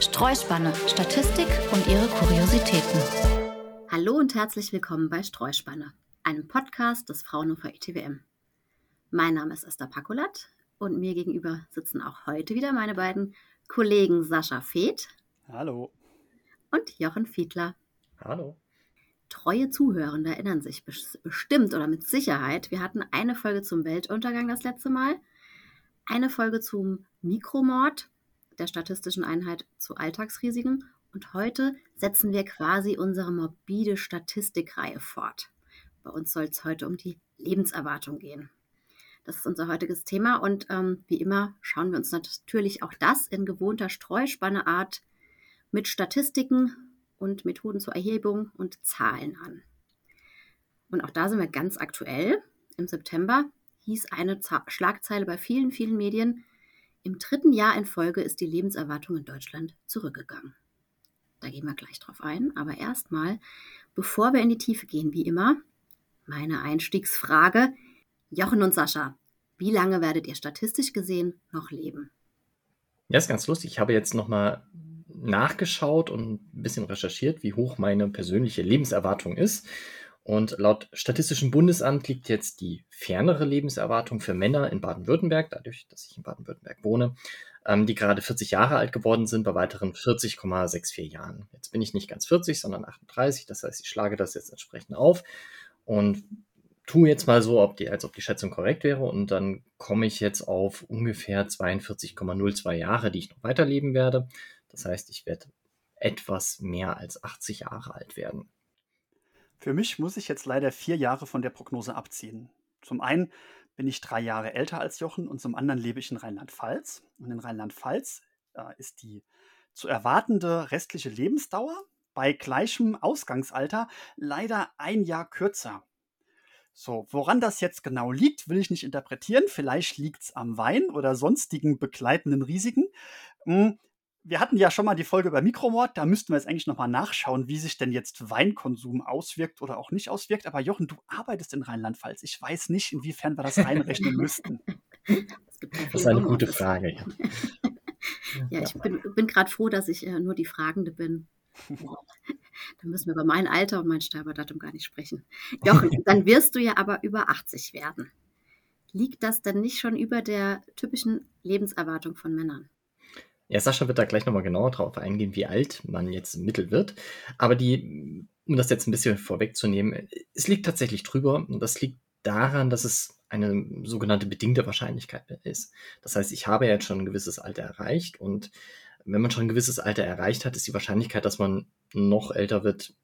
Streuspanne, Statistik und ihre Kuriositäten. Hallo und herzlich willkommen bei Streuspanne, einem Podcast des Fraunhofer ITWM. Mein Name ist Esther Pakulat und mir gegenüber sitzen auch heute wieder meine beiden Kollegen Sascha Feeth. Hallo. Und Jochen Fiedler. Hallo. Treue Zuhörende erinnern sich bestimmt oder mit Sicherheit. Wir hatten eine Folge zum Weltuntergang das letzte Mal, eine Folge zum Mikromord der statistischen Einheit zu Alltagsrisiken und heute setzen wir quasi unsere morbide Statistikreihe fort. Bei uns soll es heute um die Lebenserwartung gehen. Das ist unser heutiges Thema und ähm, wie immer schauen wir uns natürlich auch das in gewohnter Streuspanneart mit Statistiken und Methoden zur Erhebung und Zahlen an. Und auch da sind wir ganz aktuell. Im September hieß eine Z Schlagzeile bei vielen, vielen Medien, im dritten Jahr in Folge ist die Lebenserwartung in Deutschland zurückgegangen. Da gehen wir gleich drauf ein, aber erstmal, bevor wir in die Tiefe gehen, wie immer, meine Einstiegsfrage. Jochen und Sascha, wie lange werdet ihr statistisch gesehen noch leben? Ja, ist ganz lustig. Ich habe jetzt nochmal nachgeschaut und ein bisschen recherchiert, wie hoch meine persönliche Lebenserwartung ist. Und laut Statistischem Bundesamt liegt jetzt die fernere Lebenserwartung für Männer in Baden-Württemberg, dadurch, dass ich in Baden-Württemberg wohne, ähm, die gerade 40 Jahre alt geworden sind, bei weiteren 40,64 Jahren. Jetzt bin ich nicht ganz 40, sondern 38, das heißt, ich schlage das jetzt entsprechend auf und tue jetzt mal so, ob die, als ob die Schätzung korrekt wäre und dann komme ich jetzt auf ungefähr 42,02 Jahre, die ich noch weiterleben werde. Das heißt, ich werde etwas mehr als 80 Jahre alt werden. Für mich muss ich jetzt leider vier Jahre von der Prognose abziehen. Zum einen bin ich drei Jahre älter als Jochen und zum anderen lebe ich in Rheinland-Pfalz. Und in Rheinland-Pfalz äh, ist die zu erwartende restliche Lebensdauer bei gleichem Ausgangsalter leider ein Jahr kürzer. So, woran das jetzt genau liegt, will ich nicht interpretieren. Vielleicht liegt es am Wein oder sonstigen begleitenden Risiken. Wir hatten ja schon mal die Folge über Mikromord, da müssten wir jetzt eigentlich nochmal nachschauen, wie sich denn jetzt Weinkonsum auswirkt oder auch nicht auswirkt. Aber Jochen, du arbeitest in Rheinland-Pfalz. Ich weiß nicht, inwiefern wir das reinrechnen müssten. Das ist eine gute Frage. Ja, ja ich bin, bin gerade froh, dass ich äh, nur die Fragende bin. Dann müssen wir über mein Alter und mein Sterbedatum gar nicht sprechen. Jochen, dann wirst du ja aber über 80 werden. Liegt das denn nicht schon über der typischen Lebenserwartung von Männern? Ja, Sascha wird da gleich nochmal genauer drauf eingehen, wie alt man jetzt im Mittel wird. Aber die, um das jetzt ein bisschen vorwegzunehmen, es liegt tatsächlich drüber. Und das liegt daran, dass es eine sogenannte bedingte Wahrscheinlichkeit ist. Das heißt, ich habe jetzt schon ein gewisses Alter erreicht und wenn man schon ein gewisses Alter erreicht hat, ist die Wahrscheinlichkeit, dass man noch älter wird,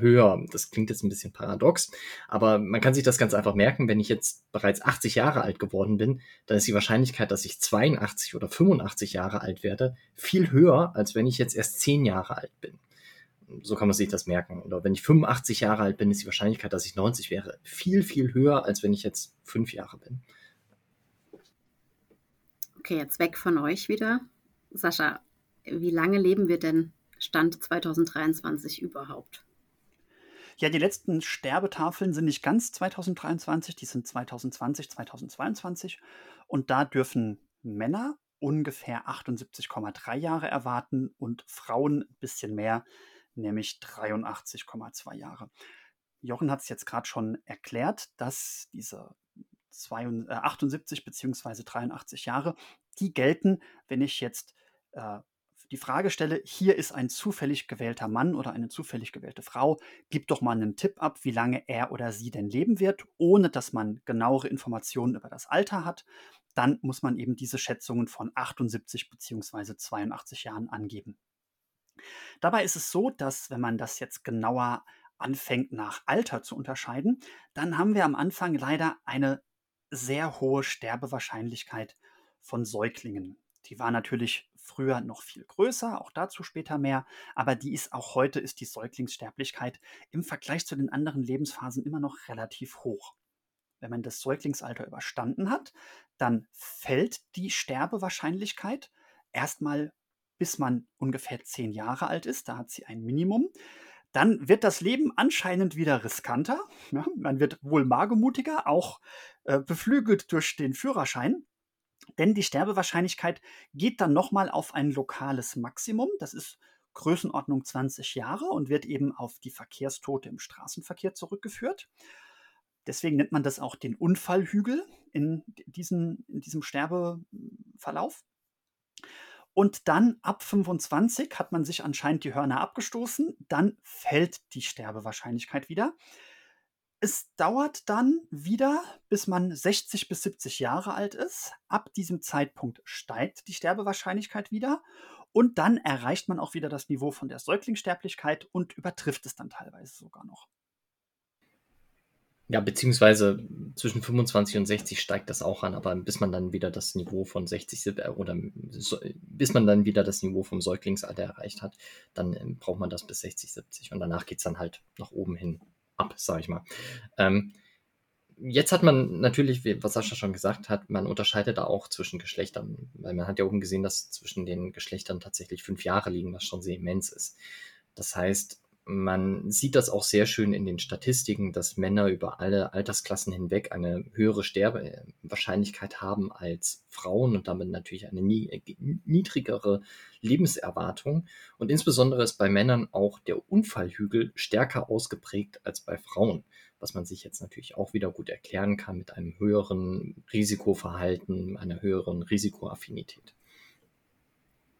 höher. Das klingt jetzt ein bisschen paradox, aber man kann sich das ganz einfach merken, wenn ich jetzt bereits 80 Jahre alt geworden bin, dann ist die Wahrscheinlichkeit, dass ich 82 oder 85 Jahre alt werde, viel höher, als wenn ich jetzt erst 10 Jahre alt bin. So kann man sich das merken. Oder wenn ich 85 Jahre alt bin, ist die Wahrscheinlichkeit, dass ich 90 wäre, viel, viel höher, als wenn ich jetzt 5 Jahre bin. Okay, jetzt weg von euch wieder. Sascha, wie lange leben wir denn Stand 2023 überhaupt? Ja, die letzten Sterbetafeln sind nicht ganz 2023, die sind 2020, 2022. Und da dürfen Männer ungefähr 78,3 Jahre erwarten und Frauen ein bisschen mehr, nämlich 83,2 Jahre. Jochen hat es jetzt gerade schon erklärt, dass diese 78 bzw. 83 Jahre, die gelten, wenn ich jetzt äh, die Frage stelle, hier ist ein zufällig gewählter Mann oder eine zufällig gewählte Frau, gib doch mal einen Tipp ab, wie lange er oder sie denn leben wird, ohne dass man genauere Informationen über das Alter hat, dann muss man eben diese Schätzungen von 78 bzw. 82 Jahren angeben. Dabei ist es so, dass wenn man das jetzt genauer anfängt nach Alter zu unterscheiden, dann haben wir am Anfang leider eine sehr hohe Sterbewahrscheinlichkeit von Säuglingen. Die war natürlich früher noch viel größer, auch dazu später mehr, aber die ist auch heute ist die Säuglingssterblichkeit im Vergleich zu den anderen Lebensphasen immer noch relativ hoch. Wenn man das Säuglingsalter überstanden hat, dann fällt die Sterbewahrscheinlichkeit erstmal bis man ungefähr zehn Jahre alt ist, da hat sie ein Minimum. Dann wird das Leben anscheinend wieder riskanter. Ja, man wird wohl magemutiger, auch äh, beflügelt durch den Führerschein. Denn die Sterbewahrscheinlichkeit geht dann nochmal auf ein lokales Maximum. Das ist Größenordnung 20 Jahre und wird eben auf die Verkehrstote im Straßenverkehr zurückgeführt. Deswegen nennt man das auch den Unfallhügel in, diesen, in diesem Sterbeverlauf. Und dann ab 25 hat man sich anscheinend die Hörner abgestoßen, dann fällt die Sterbewahrscheinlichkeit wieder. Es dauert dann wieder, bis man 60 bis 70 Jahre alt ist. Ab diesem Zeitpunkt steigt die Sterbewahrscheinlichkeit wieder und dann erreicht man auch wieder das Niveau von der Säuglingssterblichkeit und übertrifft es dann teilweise sogar noch. Ja, beziehungsweise zwischen 25 und 60 steigt das auch an, aber bis man dann wieder das Niveau von 60 äh, oder bis man dann wieder das Niveau vom Säuglingsalter erreicht hat, dann ähm, braucht man das bis 60, 70 und danach geht es dann halt nach oben hin ab, sag ich mal. Ähm, jetzt hat man natürlich, was Sascha schon gesagt hat, man unterscheidet da auch zwischen Geschlechtern, weil man hat ja oben gesehen, dass zwischen den Geschlechtern tatsächlich fünf Jahre liegen, was schon sehr immens ist. Das heißt, man sieht das auch sehr schön in den Statistiken, dass Männer über alle Altersklassen hinweg eine höhere Sterbewahrscheinlichkeit haben als Frauen und damit natürlich eine niedrigere Lebenserwartung. Und insbesondere ist bei Männern auch der Unfallhügel stärker ausgeprägt als bei Frauen, was man sich jetzt natürlich auch wieder gut erklären kann mit einem höheren Risikoverhalten, einer höheren Risikoaffinität.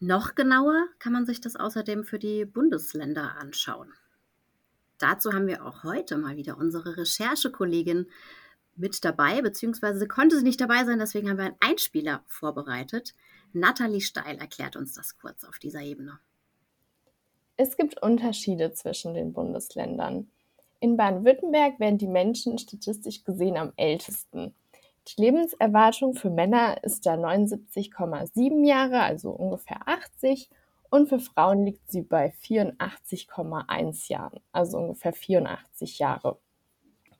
Noch genauer kann man sich das außerdem für die Bundesländer anschauen. Dazu haben wir auch heute mal wieder unsere Recherchekollegin mit dabei, beziehungsweise konnte sie nicht dabei sein, deswegen haben wir einen Einspieler vorbereitet. Nathalie Steil erklärt uns das kurz auf dieser Ebene. Es gibt Unterschiede zwischen den Bundesländern. In Baden-Württemberg werden die Menschen statistisch gesehen am ältesten. Die Lebenserwartung für Männer ist da 79,7 Jahre, also ungefähr 80, und für Frauen liegt sie bei 84,1 Jahren, also ungefähr 84 Jahre.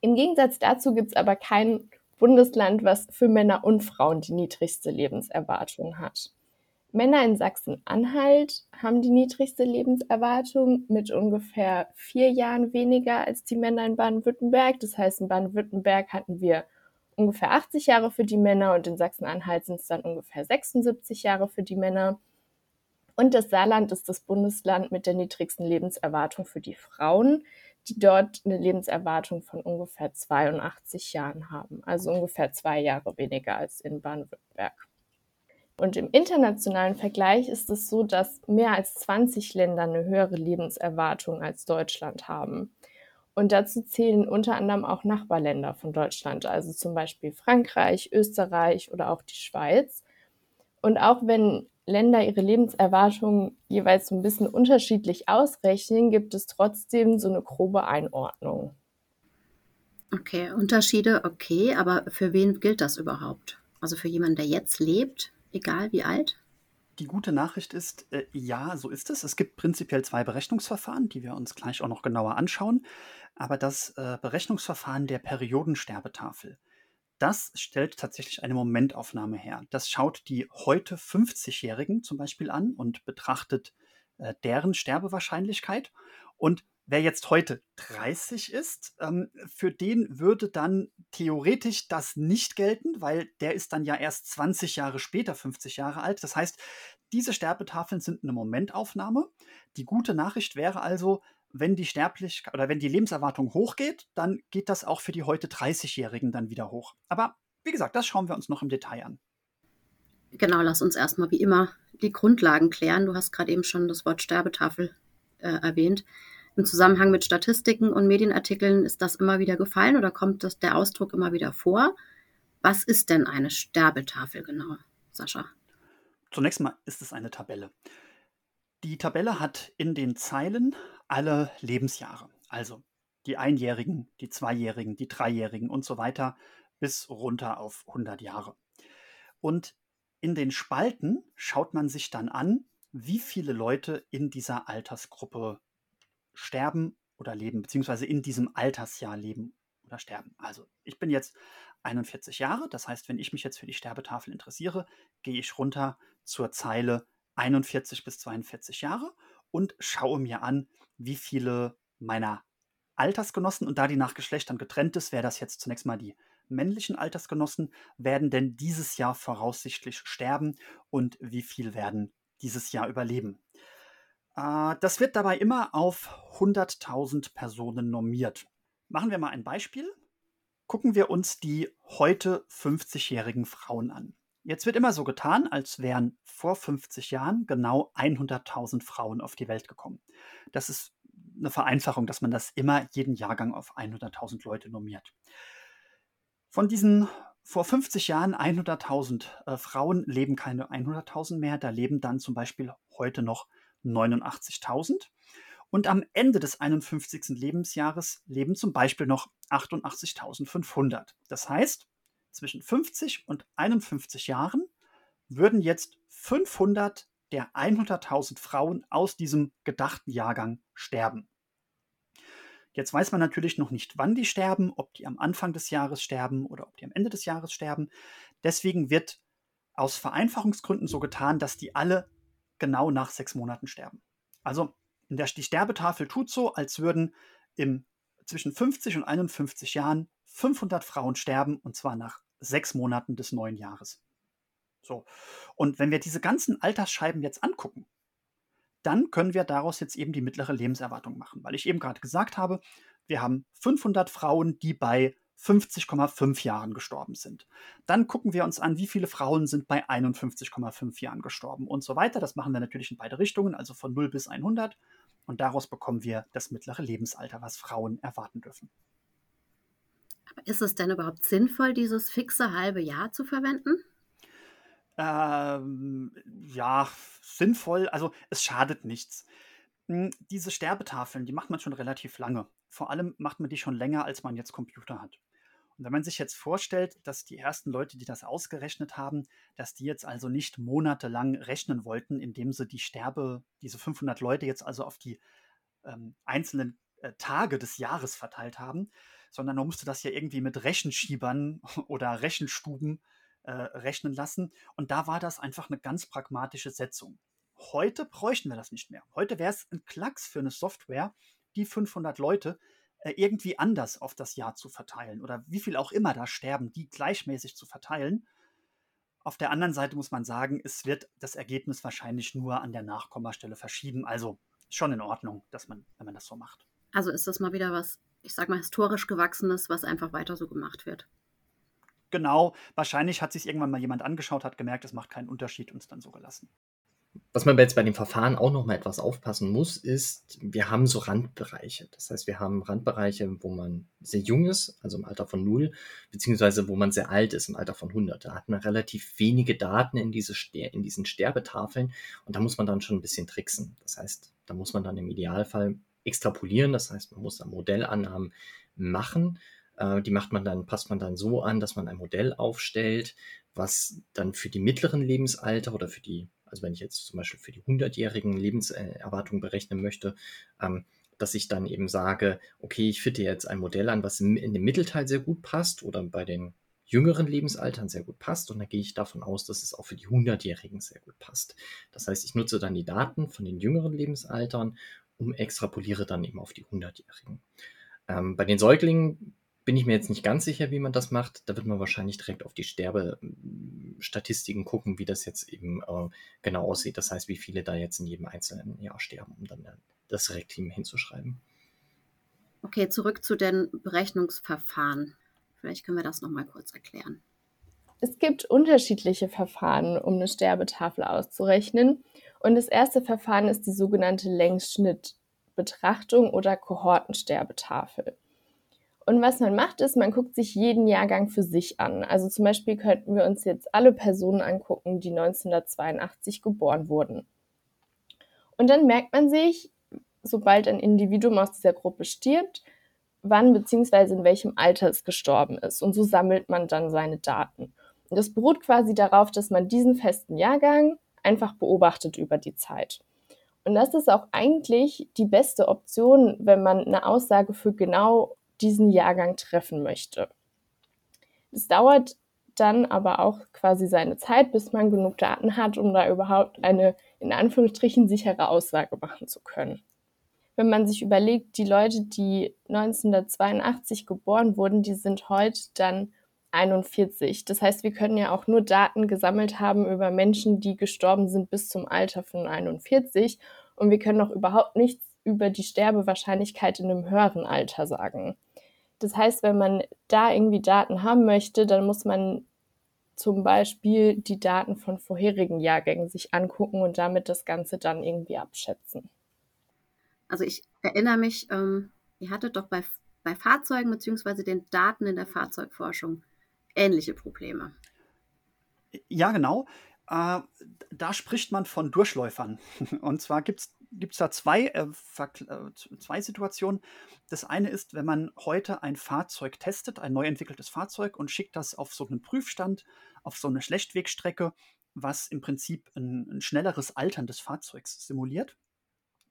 Im Gegensatz dazu gibt es aber kein Bundesland, was für Männer und Frauen die niedrigste Lebenserwartung hat. Männer in Sachsen-Anhalt haben die niedrigste Lebenserwartung mit ungefähr vier Jahren weniger als die Männer in Baden-Württemberg. Das heißt, in Baden-Württemberg hatten wir ungefähr 80 Jahre für die Männer und in Sachsen-Anhalt sind es dann ungefähr 76 Jahre für die Männer. Und das Saarland ist das Bundesland mit der niedrigsten Lebenserwartung für die Frauen, die dort eine Lebenserwartung von ungefähr 82 Jahren haben, also ungefähr zwei Jahre weniger als in Baden-Württemberg. Und im internationalen Vergleich ist es so, dass mehr als 20 Länder eine höhere Lebenserwartung als Deutschland haben. Und dazu zählen unter anderem auch Nachbarländer von Deutschland, also zum Beispiel Frankreich, Österreich oder auch die Schweiz. Und auch wenn Länder ihre Lebenserwartung jeweils so ein bisschen unterschiedlich ausrechnen, gibt es trotzdem so eine grobe Einordnung. Okay, Unterschiede, okay, aber für wen gilt das überhaupt? Also für jemanden, der jetzt lebt, egal wie alt? Die gute Nachricht ist, äh, ja, so ist es. Es gibt prinzipiell zwei Berechnungsverfahren, die wir uns gleich auch noch genauer anschauen. Aber das äh, Berechnungsverfahren der Periodensterbetafel, das stellt tatsächlich eine Momentaufnahme her. Das schaut die heute 50-Jährigen zum Beispiel an und betrachtet äh, deren Sterbewahrscheinlichkeit. Und wer jetzt heute 30 ist, ähm, für den würde dann theoretisch das nicht gelten, weil der ist dann ja erst 20 Jahre später 50 Jahre alt. Das heißt, diese Sterbetafeln sind eine Momentaufnahme. Die gute Nachricht wäre also, wenn die Sterblichkeit oder wenn die Lebenserwartung hochgeht, dann geht das auch für die heute 30-Jährigen dann wieder hoch. Aber wie gesagt, das schauen wir uns noch im Detail an. Genau, lass uns erstmal wie immer die Grundlagen klären. Du hast gerade eben schon das Wort Sterbetafel äh, erwähnt. Im Zusammenhang mit Statistiken und Medienartikeln ist das immer wieder gefallen oder kommt das, der Ausdruck immer wieder vor? Was ist denn eine Sterbetafel genau, Sascha? Zunächst mal ist es eine Tabelle. Die Tabelle hat in den Zeilen alle Lebensjahre, also die Einjährigen, die Zweijährigen, die Dreijährigen und so weiter bis runter auf 100 Jahre. Und in den Spalten schaut man sich dann an, wie viele Leute in dieser Altersgruppe sterben oder leben, beziehungsweise in diesem Altersjahr leben oder sterben. Also ich bin jetzt 41 Jahre, das heißt, wenn ich mich jetzt für die Sterbetafel interessiere, gehe ich runter zur Zeile 41 bis 42 Jahre und schaue mir an, wie viele meiner Altersgenossen und da die nach Geschlechtern getrennt ist, wäre das jetzt zunächst mal die männlichen Altersgenossen werden denn dieses Jahr voraussichtlich sterben und wie viel werden dieses Jahr überleben. Äh, das wird dabei immer auf 100.000 Personen normiert. Machen wir mal ein Beispiel. Gucken wir uns die heute 50-jährigen Frauen an. Jetzt wird immer so getan, als wären vor 50 Jahren genau 100.000 Frauen auf die Welt gekommen. Das ist eine Vereinfachung, dass man das immer jeden Jahrgang auf 100.000 Leute normiert. Von diesen vor 50 Jahren 100.000 äh, Frauen leben keine 100.000 mehr, da leben dann zum Beispiel heute noch 89.000. Und am Ende des 51. Lebensjahres leben zum Beispiel noch 88.500. Das heißt, zwischen 50 und 51 Jahren würden jetzt 500 der 100.000 Frauen aus diesem gedachten Jahrgang sterben. Jetzt weiß man natürlich noch nicht, wann die sterben, ob die am Anfang des Jahres sterben oder ob die am Ende des Jahres sterben. Deswegen wird aus Vereinfachungsgründen so getan, dass die alle genau nach sechs Monaten sterben. Also die Sterbetafel tut so, als würden im, zwischen 50 und 51 Jahren 500 Frauen sterben und zwar nach sechs Monaten des neuen Jahres. So. Und wenn wir diese ganzen Altersscheiben jetzt angucken, dann können wir daraus jetzt eben die mittlere Lebenserwartung machen, weil ich eben gerade gesagt habe, wir haben 500 Frauen, die bei 50,5 Jahren gestorben sind. Dann gucken wir uns an, wie viele Frauen sind bei 51,5 Jahren gestorben und so weiter. Das machen wir natürlich in beide Richtungen, also von 0 bis 100. Und daraus bekommen wir das mittlere Lebensalter, was Frauen erwarten dürfen. Aber ist es denn überhaupt sinnvoll, dieses fixe halbe Jahr zu verwenden? Ähm, ja, sinnvoll. Also es schadet nichts. Hm, diese Sterbetafeln, die macht man schon relativ lange. Vor allem macht man die schon länger, als man jetzt Computer hat. Und wenn man sich jetzt vorstellt, dass die ersten Leute, die das ausgerechnet haben, dass die jetzt also nicht monatelang rechnen wollten, indem sie die Sterbe, diese 500 Leute jetzt also auf die ähm, einzelnen äh, Tage des Jahres verteilt haben, sondern man musste das ja irgendwie mit Rechenschiebern oder Rechenstuben äh, rechnen lassen. Und da war das einfach eine ganz pragmatische Setzung. Heute bräuchten wir das nicht mehr. Heute wäre es ein Klacks für eine Software, die 500 Leute irgendwie anders auf das Jahr zu verteilen oder wie viel auch immer da sterben, die gleichmäßig zu verteilen. Auf der anderen Seite muss man sagen, es wird das Ergebnis wahrscheinlich nur an der Nachkommastelle verschieben. Also schon in Ordnung, dass man, wenn man das so macht. Also ist das mal wieder was, ich sag mal, historisch gewachsenes, was einfach weiter so gemacht wird genau, wahrscheinlich hat sich irgendwann mal jemand angeschaut, hat gemerkt, es macht keinen Unterschied und es dann so gelassen. Was man jetzt bei dem Verfahren auch noch mal etwas aufpassen muss, ist, wir haben so Randbereiche. Das heißt, wir haben Randbereiche, wo man sehr jung ist, also im Alter von 0, beziehungsweise wo man sehr alt ist, im Alter von 100. Da hat man relativ wenige Daten in, diese, in diesen Sterbetafeln und da muss man dann schon ein bisschen tricksen. Das heißt, da muss man dann im Idealfall extrapolieren, das heißt, man muss da Modellannahmen machen äh, die macht man dann, passt man dann so an, dass man ein Modell aufstellt, was dann für die mittleren Lebensalter oder für die, also wenn ich jetzt zum Beispiel für die 100-jährigen Lebenserwartungen berechnen möchte, ähm, dass ich dann eben sage, okay, ich fitte jetzt ein Modell an, was in dem Mittelteil sehr gut passt oder bei den jüngeren Lebensaltern sehr gut passt und dann gehe ich davon aus, dass es auch für die 100-Jährigen sehr gut passt. Das heißt, ich nutze dann die Daten von den jüngeren Lebensaltern und extrapoliere dann eben auf die 100-Jährigen. Ähm, bei den Säuglingen bin ich mir jetzt nicht ganz sicher, wie man das macht. Da wird man wahrscheinlich direkt auf die Sterbestatistiken gucken, wie das jetzt eben äh, genau aussieht. Das heißt, wie viele da jetzt in jedem einzelnen Jahr sterben, um dann das Reklim hinzuschreiben. Okay, zurück zu den Berechnungsverfahren. Vielleicht können wir das nochmal kurz erklären. Es gibt unterschiedliche Verfahren, um eine Sterbetafel auszurechnen. Und das erste Verfahren ist die sogenannte Längsschnittbetrachtung oder Kohortensterbetafel. Und was man macht, ist, man guckt sich jeden Jahrgang für sich an. Also zum Beispiel könnten wir uns jetzt alle Personen angucken, die 1982 geboren wurden. Und dann merkt man sich, sobald ein Individuum aus dieser Gruppe stirbt, wann bzw. in welchem Alter es gestorben ist. Und so sammelt man dann seine Daten. Und das beruht quasi darauf, dass man diesen festen Jahrgang einfach beobachtet über die Zeit. Und das ist auch eigentlich die beste Option, wenn man eine Aussage für genau diesen Jahrgang treffen möchte. Es dauert dann aber auch quasi seine Zeit, bis man genug Daten hat, um da überhaupt eine in Anführungsstrichen sichere Aussage machen zu können. Wenn man sich überlegt, die Leute, die 1982 geboren wurden, die sind heute dann 41. Das heißt, wir können ja auch nur Daten gesammelt haben über Menschen, die gestorben sind bis zum Alter von 41 und wir können noch überhaupt nichts über die Sterbewahrscheinlichkeit in einem höheren Alter sagen. Das heißt, wenn man da irgendwie Daten haben möchte, dann muss man zum Beispiel die Daten von vorherigen Jahrgängen sich angucken und damit das Ganze dann irgendwie abschätzen. Also ich erinnere mich, ähm, ihr hattet doch bei, bei Fahrzeugen bzw. den Daten in der Fahrzeugforschung ähnliche Probleme. Ja, genau. Äh, da spricht man von Durchläufern. Und zwar gibt es da zwei, äh, äh, zwei Situationen. Das eine ist, wenn man heute ein Fahrzeug testet, ein neu entwickeltes Fahrzeug und schickt das auf so einen Prüfstand, auf so eine Schlechtwegstrecke, was im Prinzip ein, ein schnelleres Altern des Fahrzeugs simuliert.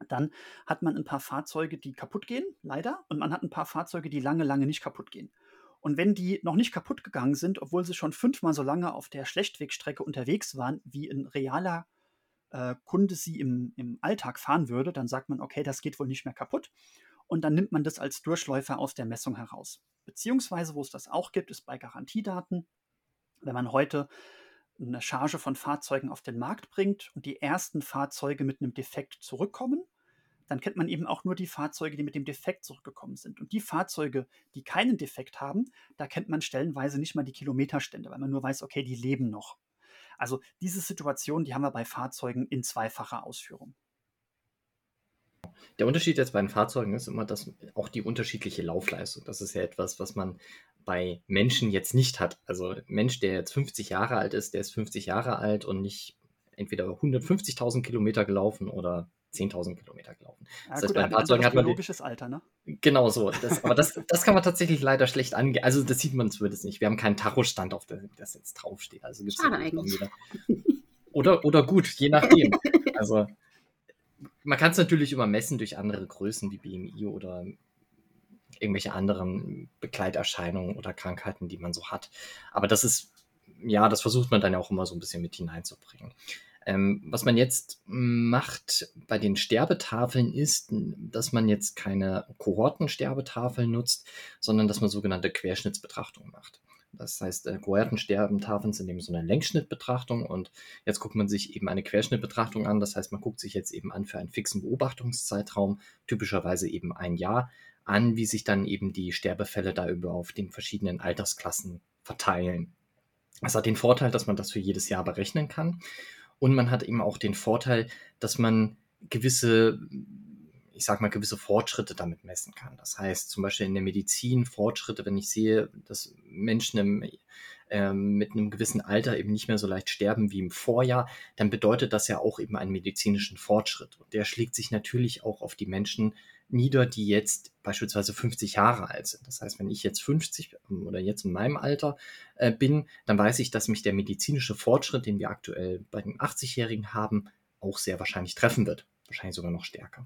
Dann hat man ein paar Fahrzeuge, die kaputt gehen, leider, und man hat ein paar Fahrzeuge, die lange, lange nicht kaputt gehen. Und wenn die noch nicht kaputt gegangen sind, obwohl sie schon fünfmal so lange auf der Schlechtwegstrecke unterwegs waren, wie ein realer äh, Kunde sie im, im Alltag fahren würde, dann sagt man, okay, das geht wohl nicht mehr kaputt. Und dann nimmt man das als Durchläufer aus der Messung heraus. Beziehungsweise, wo es das auch gibt, ist bei Garantiedaten. Wenn man heute eine Charge von Fahrzeugen auf den Markt bringt und die ersten Fahrzeuge mit einem Defekt zurückkommen, dann kennt man eben auch nur die Fahrzeuge, die mit dem Defekt zurückgekommen sind. Und die Fahrzeuge, die keinen Defekt haben, da kennt man stellenweise nicht mal die Kilometerstände, weil man nur weiß, okay, die leben noch. Also diese Situation, die haben wir bei Fahrzeugen in zweifacher Ausführung. Der Unterschied jetzt bei den Fahrzeugen ist immer, dass auch die unterschiedliche Laufleistung. Das ist ja etwas, was man bei Menschen jetzt nicht hat. Also Mensch, der jetzt 50 Jahre alt ist, der ist 50 Jahre alt und nicht entweder 150.000 Kilometer gelaufen oder 10.000 Kilometer gelaufen. Ja, das gut, heißt, bei Fahrzeugen hat man biologisches Alter, ne? Genau so. Das, aber das, das kann man tatsächlich leider schlecht angehen. Also das sieht man zumindest nicht. Wir haben keinen Tachostand, auf dem das jetzt draufsteht. Also gibt's Schade eigentlich. Oder, oder gut, je nachdem. Also man kann es natürlich immer messen durch andere Größen wie BMI oder irgendwelche anderen Begleiterscheinungen oder Krankheiten, die man so hat. Aber das ist, ja, das versucht man dann ja auch immer so ein bisschen mit hineinzubringen. Ähm, was man jetzt macht bei den Sterbetafeln ist, dass man jetzt keine Kohortensterbetafeln nutzt, sondern dass man sogenannte Querschnittsbetrachtungen macht. Das heißt, äh, Kohortensterbetafeln sind eben so eine Längsschnittbetrachtung und jetzt guckt man sich eben eine Querschnittbetrachtung an. Das heißt, man guckt sich jetzt eben an für einen fixen Beobachtungszeitraum, typischerweise eben ein Jahr, an, wie sich dann eben die Sterbefälle da über auf den verschiedenen Altersklassen verteilen. Das hat den Vorteil, dass man das für jedes Jahr berechnen kann. Und man hat eben auch den Vorteil, dass man gewisse, ich sag mal, gewisse Fortschritte damit messen kann. Das heißt zum Beispiel in der Medizin Fortschritte, wenn ich sehe, dass Menschen im, äh, mit einem gewissen Alter eben nicht mehr so leicht sterben wie im Vorjahr, dann bedeutet das ja auch eben einen medizinischen Fortschritt. Und der schlägt sich natürlich auch auf die Menschen nieder, die jetzt beispielsweise 50 Jahre alt sind. Das heißt, wenn ich jetzt 50 ähm, oder jetzt in meinem Alter äh, bin, dann weiß ich, dass mich der medizinische Fortschritt, den wir aktuell bei den 80-Jährigen haben, auch sehr wahrscheinlich treffen wird. Wahrscheinlich sogar noch stärker.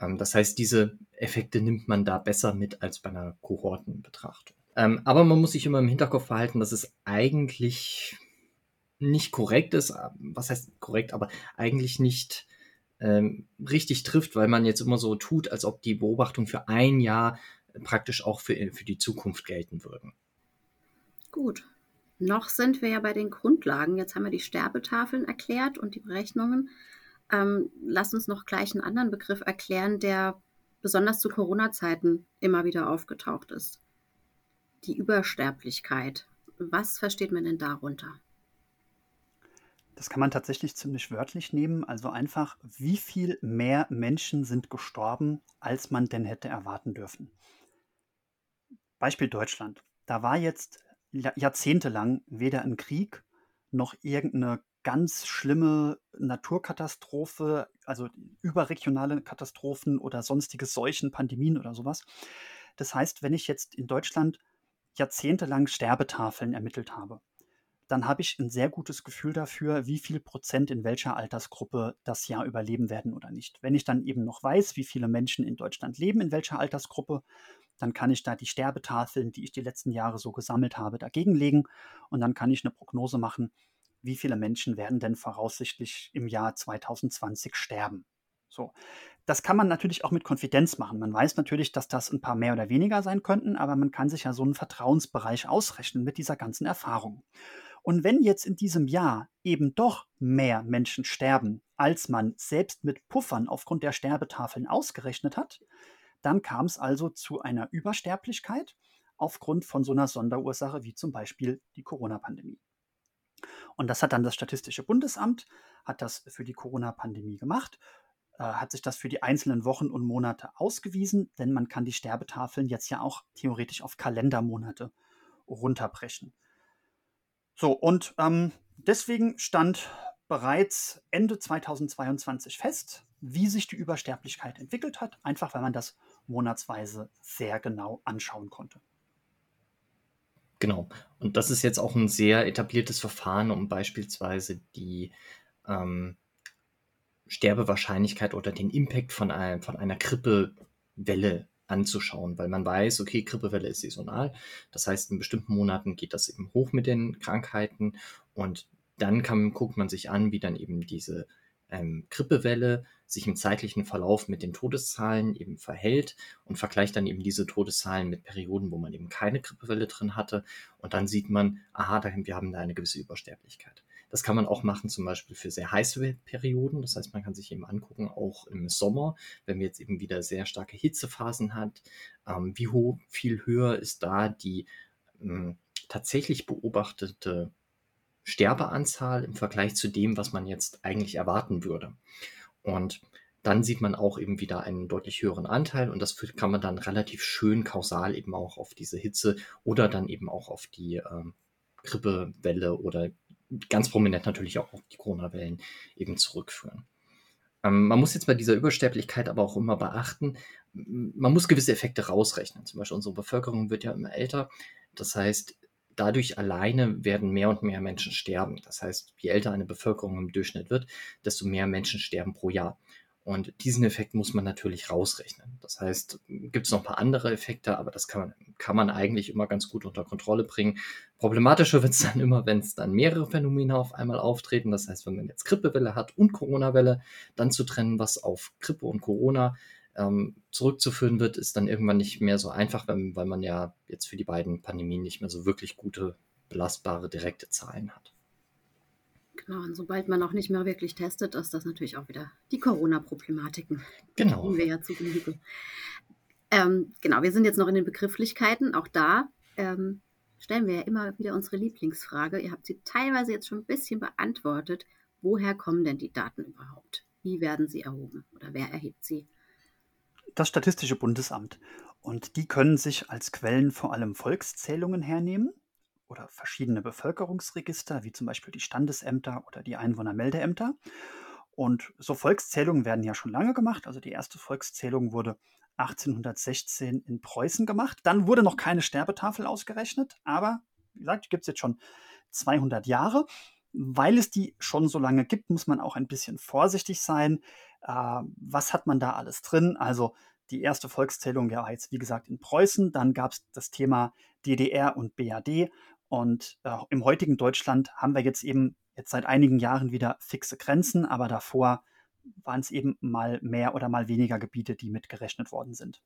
Ähm, das heißt, diese Effekte nimmt man da besser mit als bei einer Kohortenbetrachtung. Ähm, aber man muss sich immer im Hinterkopf verhalten, dass es eigentlich nicht korrekt ist. Was heißt korrekt, aber eigentlich nicht ähm, richtig trifft, weil man jetzt immer so tut, als ob die Beobachtungen für ein Jahr praktisch auch für, für die Zukunft gelten würden. Gut. Noch sind wir ja bei den Grundlagen. Jetzt haben wir die Sterbetafeln erklärt und die Berechnungen. Ähm, lass uns noch gleich einen anderen Begriff erklären, der besonders zu Corona-Zeiten immer wieder aufgetaucht ist. Die Übersterblichkeit. Was versteht man denn darunter? Das kann man tatsächlich ziemlich wörtlich nehmen. Also einfach, wie viel mehr Menschen sind gestorben, als man denn hätte erwarten dürfen. Beispiel Deutschland. Da war jetzt jahrzehntelang weder ein Krieg noch irgendeine ganz schlimme Naturkatastrophe, also überregionale Katastrophen oder sonstige Seuchen, Pandemien oder sowas. Das heißt, wenn ich jetzt in Deutschland jahrzehntelang Sterbetafeln ermittelt habe, dann habe ich ein sehr gutes Gefühl dafür, wie viel Prozent in welcher Altersgruppe das Jahr überleben werden oder nicht. Wenn ich dann eben noch weiß, wie viele Menschen in Deutschland leben, in welcher Altersgruppe, dann kann ich da die Sterbetafeln, die ich die letzten Jahre so gesammelt habe, dagegenlegen und dann kann ich eine Prognose machen, wie viele Menschen werden denn voraussichtlich im Jahr 2020 sterben. So. Das kann man natürlich auch mit Konfidenz machen. Man weiß natürlich, dass das ein paar mehr oder weniger sein könnten, aber man kann sich ja so einen Vertrauensbereich ausrechnen mit dieser ganzen Erfahrung. Und wenn jetzt in diesem Jahr eben doch mehr Menschen sterben, als man selbst mit Puffern aufgrund der Sterbetafeln ausgerechnet hat, dann kam es also zu einer Übersterblichkeit aufgrund von so einer Sonderursache wie zum Beispiel die Corona-Pandemie. Und das hat dann das Statistische Bundesamt, hat das für die Corona-Pandemie gemacht äh, hat sich das für die einzelnen Wochen und Monate ausgewiesen, denn man kann die Sterbetafeln jetzt ja auch theoretisch auf Kalendermonate runterbrechen. So, und ähm, deswegen stand bereits Ende 2022 fest, wie sich die Übersterblichkeit entwickelt hat, einfach weil man das monatsweise sehr genau anschauen konnte. Genau. Und das ist jetzt auch ein sehr etabliertes Verfahren, um beispielsweise die ähm, Sterbewahrscheinlichkeit oder den Impact von, ein, von einer Grippewelle anzuschauen, weil man weiß, okay, Grippewelle ist saisonal. Das heißt, in bestimmten Monaten geht das eben hoch mit den Krankheiten und dann kann, guckt man sich an, wie dann eben diese ähm, Grippewelle sich im zeitlichen Verlauf mit den Todeszahlen eben verhält und vergleicht dann eben diese Todeszahlen mit Perioden, wo man eben keine Grippewelle drin hatte. Und dann sieht man, aha, wir haben da eine gewisse Übersterblichkeit. Das kann man auch machen, zum Beispiel für sehr heiße Perioden. Das heißt, man kann sich eben angucken, auch im Sommer, wenn wir jetzt eben wieder sehr starke Hitzephasen hat, ähm, wie hoch, viel höher ist da die ähm, tatsächlich beobachtete Sterbeanzahl im Vergleich zu dem, was man jetzt eigentlich erwarten würde. Und dann sieht man auch eben wieder einen deutlich höheren Anteil und das kann man dann relativ schön kausal eben auch auf diese Hitze oder dann eben auch auf die ähm, Grippewelle oder ganz prominent natürlich auch auf die Corona-Wellen eben zurückführen. Ähm, man muss jetzt bei dieser Übersterblichkeit aber auch immer beachten, man muss gewisse Effekte rausrechnen. Zum Beispiel unsere Bevölkerung wird ja immer älter. Das heißt, dadurch alleine werden mehr und mehr Menschen sterben. Das heißt, je älter eine Bevölkerung im Durchschnitt wird, desto mehr Menschen sterben pro Jahr. Und diesen Effekt muss man natürlich rausrechnen. Das heißt, gibt es noch ein paar andere Effekte, aber das kann man, kann man eigentlich immer ganz gut unter Kontrolle bringen. Problematischer wird es dann immer, wenn es dann mehrere Phänomene auf einmal auftreten. Das heißt, wenn man jetzt Grippewelle hat und Corona-Welle, dann zu trennen, was auf Grippe und Corona ähm, zurückzuführen wird, ist dann irgendwann nicht mehr so einfach, weil, weil man ja jetzt für die beiden Pandemien nicht mehr so wirklich gute, belastbare, direkte Zahlen hat. Genau, und sobald man auch nicht mehr wirklich testet, ist das natürlich auch wieder die Corona-Problematiken. Genau. Die wir ja zu ähm, genau, wir sind jetzt noch in den Begrifflichkeiten. Auch da ähm, stellen wir ja immer wieder unsere Lieblingsfrage. Ihr habt sie teilweise jetzt schon ein bisschen beantwortet. Woher kommen denn die Daten überhaupt? Wie werden sie erhoben oder wer erhebt sie? Das Statistische Bundesamt. Und die können sich als Quellen vor allem Volkszählungen hernehmen oder verschiedene Bevölkerungsregister, wie zum Beispiel die Standesämter oder die Einwohnermeldeämter. Und so Volkszählungen werden ja schon lange gemacht. Also die erste Volkszählung wurde 1816 in Preußen gemacht. Dann wurde noch keine Sterbetafel ausgerechnet, aber wie gesagt, gibt es jetzt schon 200 Jahre. Weil es die schon so lange gibt, muss man auch ein bisschen vorsichtig sein. Äh, was hat man da alles drin? Also die erste Volkszählung ja jetzt, wie gesagt, in Preußen. Dann gab es das Thema DDR und BAD. Und äh, im heutigen Deutschland haben wir jetzt eben jetzt seit einigen Jahren wieder fixe Grenzen, aber davor waren es eben mal mehr oder mal weniger Gebiete, die mitgerechnet worden sind.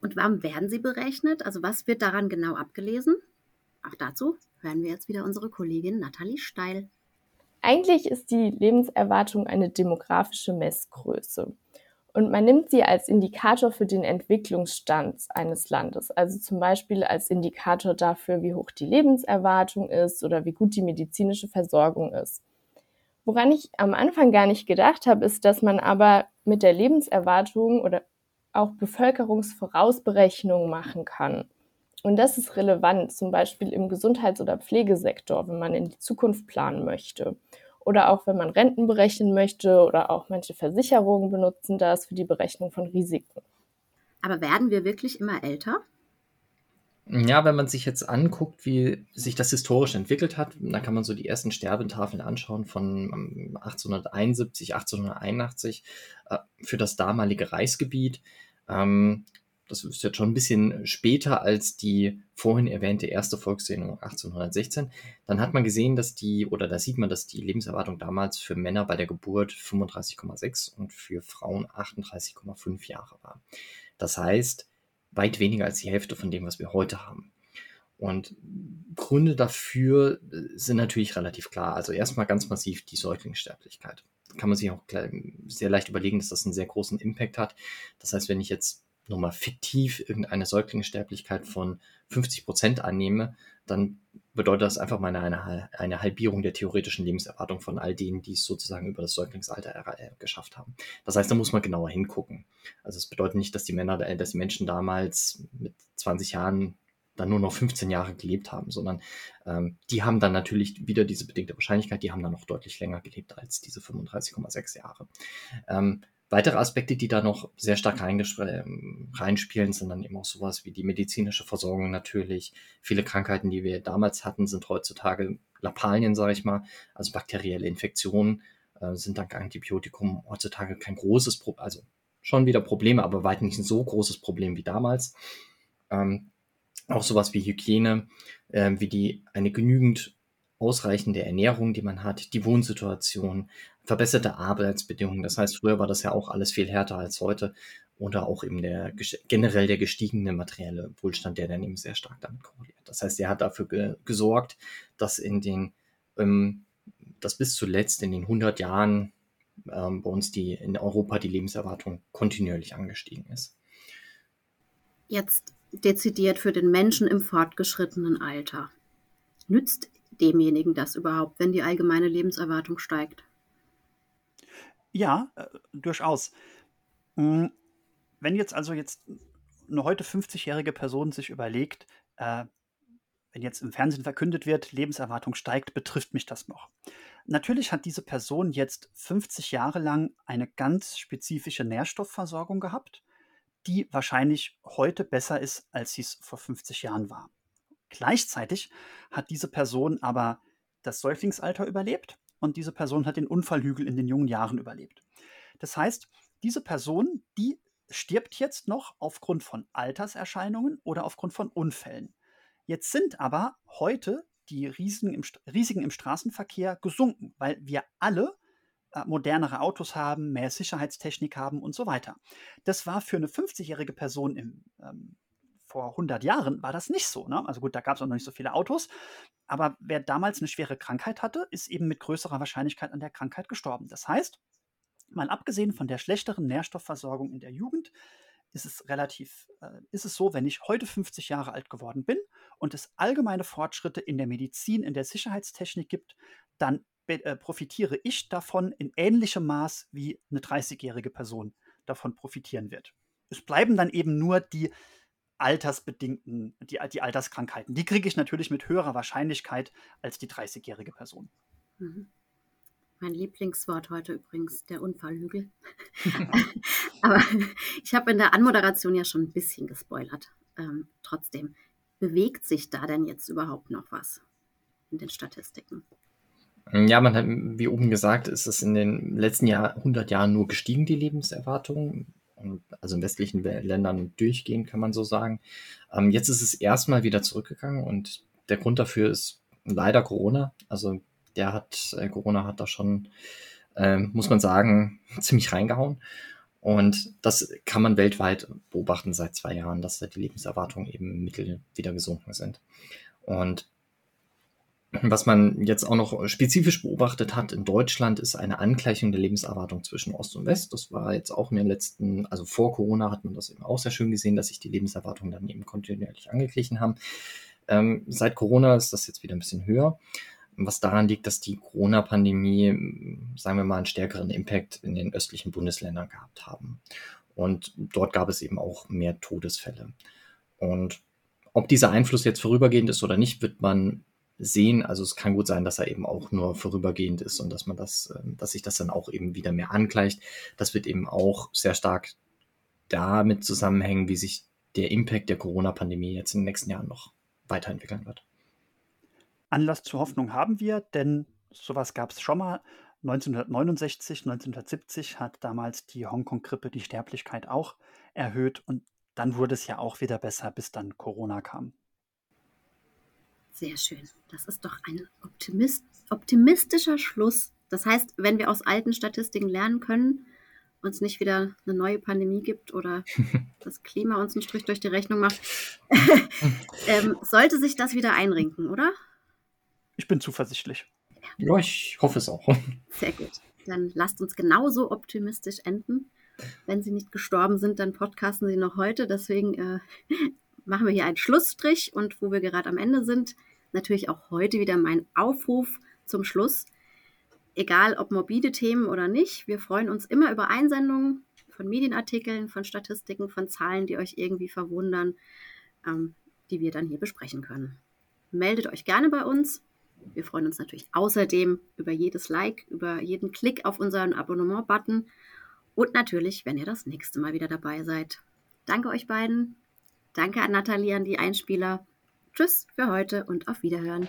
Und wann werden sie berechnet? Also was wird daran genau abgelesen? Auch dazu hören wir jetzt wieder unsere Kollegin Nathalie Steil. Eigentlich ist die Lebenserwartung eine demografische Messgröße. Und man nimmt sie als Indikator für den Entwicklungsstand eines Landes, also zum Beispiel als Indikator dafür, wie hoch die Lebenserwartung ist oder wie gut die medizinische Versorgung ist. Woran ich am Anfang gar nicht gedacht habe, ist, dass man aber mit der Lebenserwartung oder auch Bevölkerungsvorausberechnungen machen kann. Und das ist relevant, zum Beispiel im Gesundheits- oder Pflegesektor, wenn man in die Zukunft planen möchte oder auch wenn man Renten berechnen möchte oder auch manche Versicherungen benutzen das für die Berechnung von Risiken. Aber werden wir wirklich immer älter? Ja, wenn man sich jetzt anguckt, wie sich das historisch entwickelt hat, dann kann man so die ersten Sterbentafeln anschauen von 1871, ähm, 1881 äh, für das damalige Reichsgebiet. Das ist jetzt schon ein bisschen später als die vorhin erwähnte erste Volkszählung 1816, dann hat man gesehen, dass die, oder da sieht man, dass die Lebenserwartung damals für Männer bei der Geburt 35,6 und für Frauen 38,5 Jahre war. Das heißt, weit weniger als die Hälfte von dem, was wir heute haben. Und Gründe dafür sind natürlich relativ klar. Also erstmal ganz massiv die Säuglingssterblichkeit. Kann man sich auch sehr leicht überlegen, dass das einen sehr großen Impact hat. Das heißt, wenn ich jetzt nochmal fiktiv irgendeine Säuglingssterblichkeit von 50 Prozent annehme, dann bedeutet das einfach mal eine, eine Halbierung der theoretischen Lebenserwartung von all denen, die es sozusagen über das Säuglingsalter äh, geschafft haben. Das heißt, da muss man genauer hingucken. Also es bedeutet nicht, dass die Männer, äh, dass die Menschen damals mit 20 Jahren dann nur noch 15 Jahre gelebt haben, sondern ähm, die haben dann natürlich wieder diese bedingte Wahrscheinlichkeit, die haben dann noch deutlich länger gelebt als diese 35,6 Jahre. Ähm, Weitere Aspekte, die da noch sehr stark ähm, reinspielen, sind dann eben auch sowas wie die medizinische Versorgung natürlich. Viele Krankheiten, die wir damals hatten, sind heutzutage Lappalien, sage ich mal, also bakterielle Infektionen, äh, sind dank Antibiotikum heutzutage kein großes Problem, also schon wieder Probleme, aber weit nicht ein so großes Problem wie damals. Ähm, auch sowas wie Hygiene, äh, wie die eine genügend ausreichende Ernährung, die man hat, die Wohnsituation, verbesserte Arbeitsbedingungen. Das heißt, früher war das ja auch alles viel härter als heute oder auch eben der generell der gestiegene materielle Wohlstand, der dann eben sehr stark damit korreliert. Das heißt, er hat dafür ge gesorgt, dass in den, ähm, dass bis zuletzt in den 100 Jahren ähm, bei uns die in Europa die Lebenserwartung kontinuierlich angestiegen ist. Jetzt dezidiert für den Menschen im fortgeschrittenen Alter. Nützt demjenigen das überhaupt, wenn die allgemeine Lebenserwartung steigt? Ja, äh, durchaus. Hm, wenn jetzt also jetzt eine heute 50-jährige Person sich überlegt, äh, wenn jetzt im Fernsehen verkündet wird, Lebenserwartung steigt, betrifft mich das noch. Natürlich hat diese Person jetzt 50 Jahre lang eine ganz spezifische Nährstoffversorgung gehabt, die wahrscheinlich heute besser ist, als sie es vor 50 Jahren war. Gleichzeitig hat diese Person aber das Säuglingsalter überlebt und diese Person hat den Unfallhügel in den jungen Jahren überlebt. Das heißt, diese Person, die stirbt jetzt noch aufgrund von Alterserscheinungen oder aufgrund von Unfällen. Jetzt sind aber heute die Risiken im, Risiken im Straßenverkehr gesunken, weil wir alle äh, modernere Autos haben, mehr Sicherheitstechnik haben und so weiter. Das war für eine 50-jährige Person im ähm, vor 100 Jahren war das nicht so. Ne? Also gut, da gab es auch noch nicht so viele Autos. Aber wer damals eine schwere Krankheit hatte, ist eben mit größerer Wahrscheinlichkeit an der Krankheit gestorben. Das heißt, mal abgesehen von der schlechteren Nährstoffversorgung in der Jugend, ist es relativ, äh, ist es so, wenn ich heute 50 Jahre alt geworden bin und es allgemeine Fortschritte in der Medizin, in der Sicherheitstechnik gibt, dann äh, profitiere ich davon in ähnlichem Maß wie eine 30-jährige Person davon profitieren wird. Es bleiben dann eben nur die altersbedingten, die, die Alterskrankheiten. Die kriege ich natürlich mit höherer Wahrscheinlichkeit als die 30-jährige Person. Mhm. Mein Lieblingswort heute übrigens, der Unfallhügel. Aber ich habe in der Anmoderation ja schon ein bisschen gespoilert. Ähm, trotzdem, bewegt sich da denn jetzt überhaupt noch was in den Statistiken? Ja, man hat, wie oben gesagt, ist es in den letzten Jahr, 100 Jahren nur gestiegen, die Lebenserwartung also in westlichen Ländern durchgehen, kann man so sagen. Ähm, jetzt ist es erstmal wieder zurückgegangen und der Grund dafür ist leider Corona. Also der hat, äh, Corona hat da schon, äh, muss man sagen, ziemlich reingehauen. Und das kann man weltweit beobachten seit zwei Jahren, dass da die Lebenserwartungen eben Mittel wieder gesunken sind. Und was man jetzt auch noch spezifisch beobachtet hat in Deutschland, ist eine Angleichung der Lebenserwartung zwischen Ost und West. Das war jetzt auch in den letzten, also vor Corona hat man das eben auch sehr schön gesehen, dass sich die Lebenserwartungen dann eben kontinuierlich angeglichen haben. Ähm, seit Corona ist das jetzt wieder ein bisschen höher. Was daran liegt, dass die Corona-Pandemie, sagen wir mal, einen stärkeren Impact in den östlichen Bundesländern gehabt haben. Und dort gab es eben auch mehr Todesfälle. Und ob dieser Einfluss jetzt vorübergehend ist oder nicht, wird man sehen. Also es kann gut sein, dass er eben auch nur vorübergehend ist und dass man das, ähm, dass sich das dann auch eben wieder mehr angleicht. Das wird eben auch sehr stark damit zusammenhängen, wie sich der Impact der Corona-Pandemie jetzt in den nächsten Jahren noch weiterentwickeln wird. Anlass zur Hoffnung haben wir, denn sowas gab es schon mal. 1969, 1970 hat damals die Hongkong-Grippe die Sterblichkeit auch erhöht und dann wurde es ja auch wieder besser, bis dann Corona kam. Sehr schön. Das ist doch ein Optimist, optimistischer Schluss. Das heißt, wenn wir aus alten Statistiken lernen können, uns nicht wieder eine neue Pandemie gibt oder das Klima uns einen Strich durch die Rechnung macht, ähm, sollte sich das wieder einrinken, oder? Ich bin zuversichtlich. Ja, ich hoffe es auch. Sehr gut. Dann lasst uns genauso optimistisch enden. Wenn Sie nicht gestorben sind, dann podcasten Sie noch heute. Deswegen äh, machen wir hier einen Schlussstrich und wo wir gerade am Ende sind, natürlich auch heute wieder mein Aufruf zum Schluss. Egal ob morbide Themen oder nicht, wir freuen uns immer über Einsendungen von Medienartikeln, von Statistiken, von Zahlen, die euch irgendwie verwundern, ähm, die wir dann hier besprechen können. Meldet euch gerne bei uns. Wir freuen uns natürlich außerdem über jedes Like, über jeden Klick auf unseren Abonnement-Button und natürlich, wenn ihr das nächste Mal wieder dabei seid. Danke euch beiden. Danke an Nathalie, an die Einspieler. Tschüss für heute und auf Wiederhören.